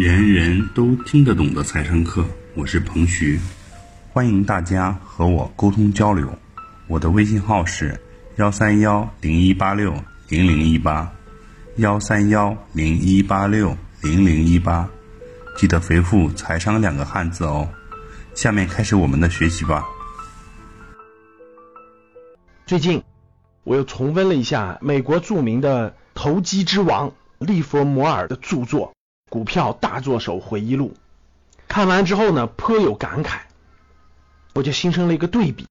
人人都听得懂的财商课，我是彭徐，欢迎大家和我沟通交流。我的微信号是幺三幺零一八六零零一八，幺三幺零一八六零零一八，记得回复“财商”两个汉字哦。下面开始我们的学习吧。最近我又重温了一下美国著名的投机之王利弗摩尔的著作。股票大作手回忆录，看完之后呢，颇有感慨，我就形成了一个对比。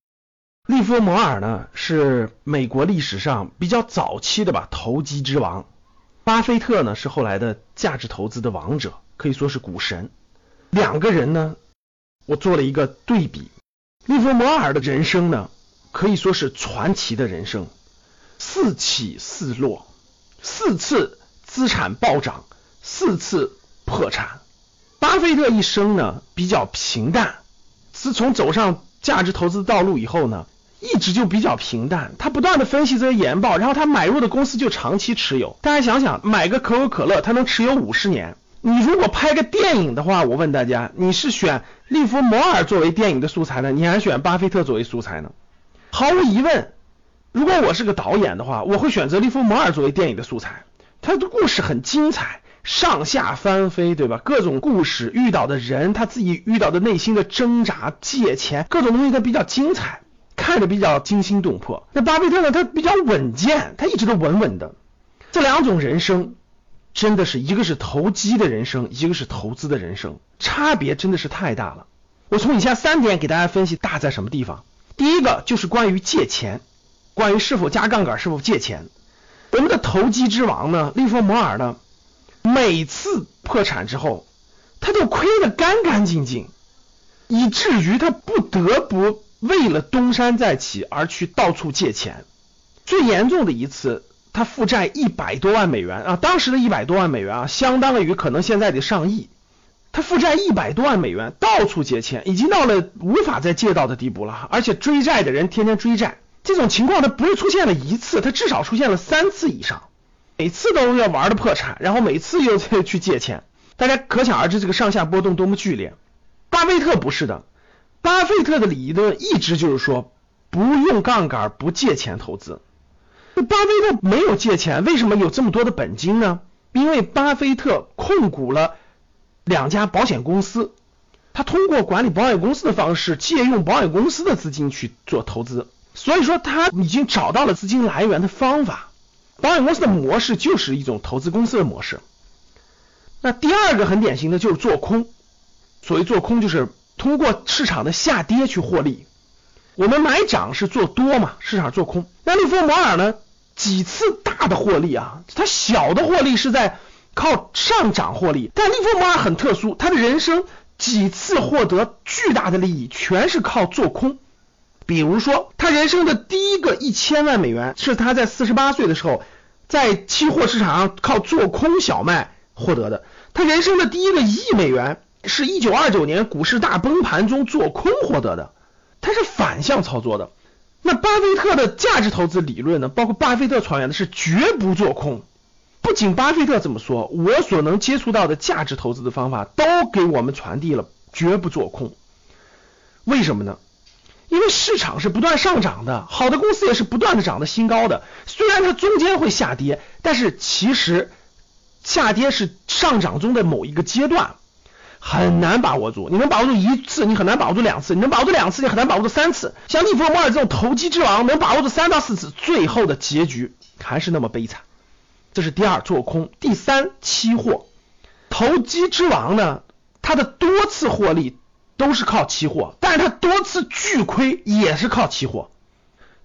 利弗摩尔呢是美国历史上比较早期的吧投机之王，巴菲特呢是后来的价值投资的王者，可以说是股神。两个人呢，我做了一个对比。利弗摩尔的人生呢，可以说是传奇的人生，四起四落，四次资产暴涨。四次破产，巴菲特一生呢比较平淡。自从走上价值投资道路以后呢，一直就比较平淡。他不断的分析这些研报，然后他买入的公司就长期持有。大家想想，买个可口可乐，他能持有五十年。你如果拍个电影的话，我问大家，你是选利弗摩尔作为电影的素材呢，你还是选巴菲特作为素材呢？毫无疑问，如果我是个导演的话，我会选择利弗摩尔作为电影的素材。他的故事很精彩。上下翻飞，对吧？各种故事遇到的人，他自己遇到的内心的挣扎、借钱，各种东西都比较精彩，看着比较惊心动魄。那巴菲特呢？他比较稳健，他一直都稳稳的。这两种人生，真的是一个是投机的人生，一个是投资的人生，差别真的是太大了。我从以下三点给大家分析大在什么地方。第一个就是关于借钱，关于是否加杠杆，是否借钱。我们的投机之王呢，利弗摩尔呢？每次破产之后，他都亏得干干净净，以至于他不得不为了东山再起而去到处借钱。最严重的一次，他负债一百多万美元啊，当时的一百多万美元啊，相当于可能现在的上亿。他负债一百多万美元，到处借钱，已经到了无法再借到的地步了。而且追债的人天天追债，这种情况他不是出现了一次，他至少出现了三次以上。每次都要玩的破产，然后每次又去去借钱，大家可想而知这个上下波动多么剧烈。巴菲特不是的，巴菲特的理论一直就是说不用杠杆，不借钱投资。巴菲特没有借钱，为什么有这么多的本金呢？因为巴菲特控股了两家保险公司，他通过管理保险公司的方式，借用保险公司的资金去做投资，所以说他已经找到了资金来源的方法。保险公司的模式就是一种投资公司的模式。那第二个很典型的就是做空，所谓做空就是通过市场的下跌去获利。我们买涨是做多嘛，市场做空。那利弗摩尔呢，几次大的获利啊，他小的获利是在靠上涨获利，但利弗摩尔很特殊，他的人生几次获得巨大的利益全是靠做空。比如说，他人生的第一个一千万美元是他在四十八岁的时候，在期货市场上靠做空小麦获得的。他人生的第一个一亿美元是一九二九年股市大崩盘中做空获得的。他是反向操作的。那巴菲特的价值投资理论呢？包括巴菲特传言的是绝不做空。不仅巴菲特这么说，我所能接触到的价值投资的方法都给我们传递了绝不做空。为什么呢？市场是不断上涨的，好的公司也是不断的涨的新高的。虽然它中间会下跌，但是其实下跌是上涨中的某一个阶段，很难把握住。你能把握住一次，你很难把握住两次；你能把握住两次，你很难把握住三次。像利弗莫尔这种投机之王，能把握住三到四次，最后的结局还是那么悲惨。这是第二，做空。第三，期货投机之王呢，它的多次获利。都是靠期货，但是他多次巨亏也是靠期货，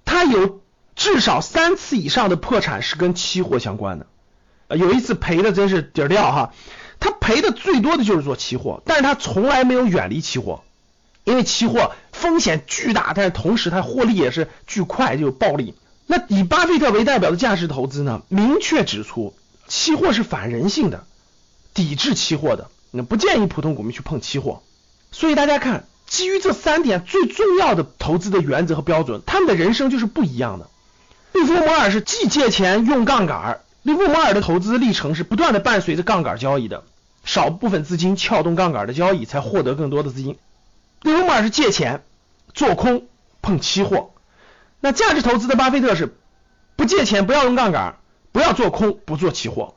他有至少三次以上的破产是跟期货相关的，有一次赔的真是底儿掉哈，他赔的最多的就是做期货，但是他从来没有远离期货，因为期货风险巨大，但是同时它获利也是巨快，就暴利。那以巴菲特为代表的价值投资呢，明确指出期货是反人性的，抵制期货的，那不建议普通股民去碰期货。所以大家看，基于这三点最重要的投资的原则和标准，他们的人生就是不一样的。利弗摩尔是既借钱用杠杆，利弗摩尔的投资历程是不断的伴随着杠杆交易的。少部分资金撬动杠杆的交易，才获得更多的资金。利弗莫尔是借钱做空碰期货，那价值投资的巴菲特是不借钱，不要用杠杆，不要做空，不做期货。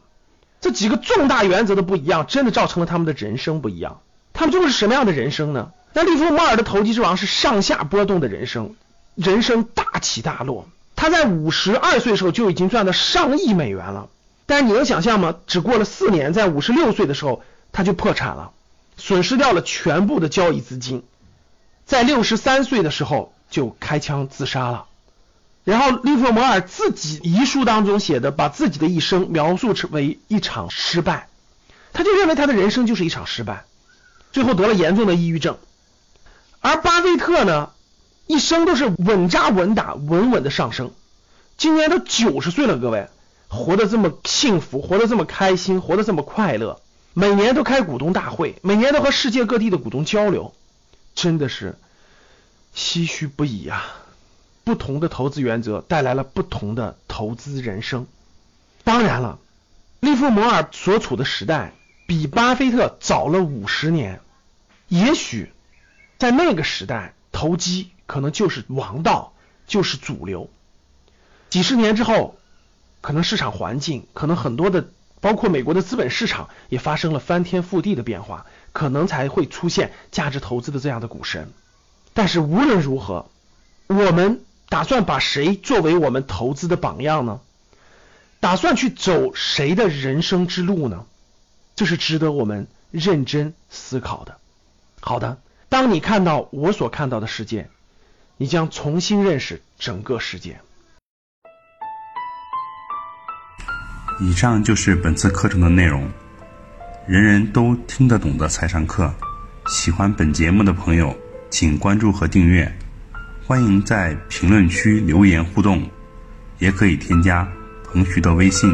这几个重大原则的不一样，真的造成了他们的人生不一样。他们究竟是什么样的人生呢？那利弗莫尔的投机之王是上下波动的人生，人生大起大落。他在五十二岁的时候就已经赚到上亿美元了，但是你能想象吗？只过了四年，在五十六岁的时候他就破产了，损失掉了全部的交易资金，在六十三岁的时候就开枪自杀了。然后利弗莫尔自己遗书当中写的，把自己的一生描述成为一场失败，他就认为他的人生就是一场失败，最后得了严重的抑郁症。而巴菲特呢，一生都是稳扎稳打，稳稳的上升。今年都九十岁了，各位，活得这么幸福，活得这么开心，活得这么快乐，每年都开股东大会，每年都和世界各地的股东交流，真的是唏嘘不已啊！不同的投资原则带来了不同的投资人生。当然了，利弗摩尔所处的时代比巴菲特早了五十年，也许。在那个时代，投机可能就是王道，就是主流。几十年之后，可能市场环境，可能很多的，包括美国的资本市场也发生了翻天覆地的变化，可能才会出现价值投资的这样的股神。但是无论如何，我们打算把谁作为我们投资的榜样呢？打算去走谁的人生之路呢？这是值得我们认真思考的。好的。当你看到我所看到的世界，你将重新认识整个世界。以上就是本次课程的内容，人人都听得懂的财商课。喜欢本节目的朋友，请关注和订阅。欢迎在评论区留言互动，也可以添加彭徐的微信：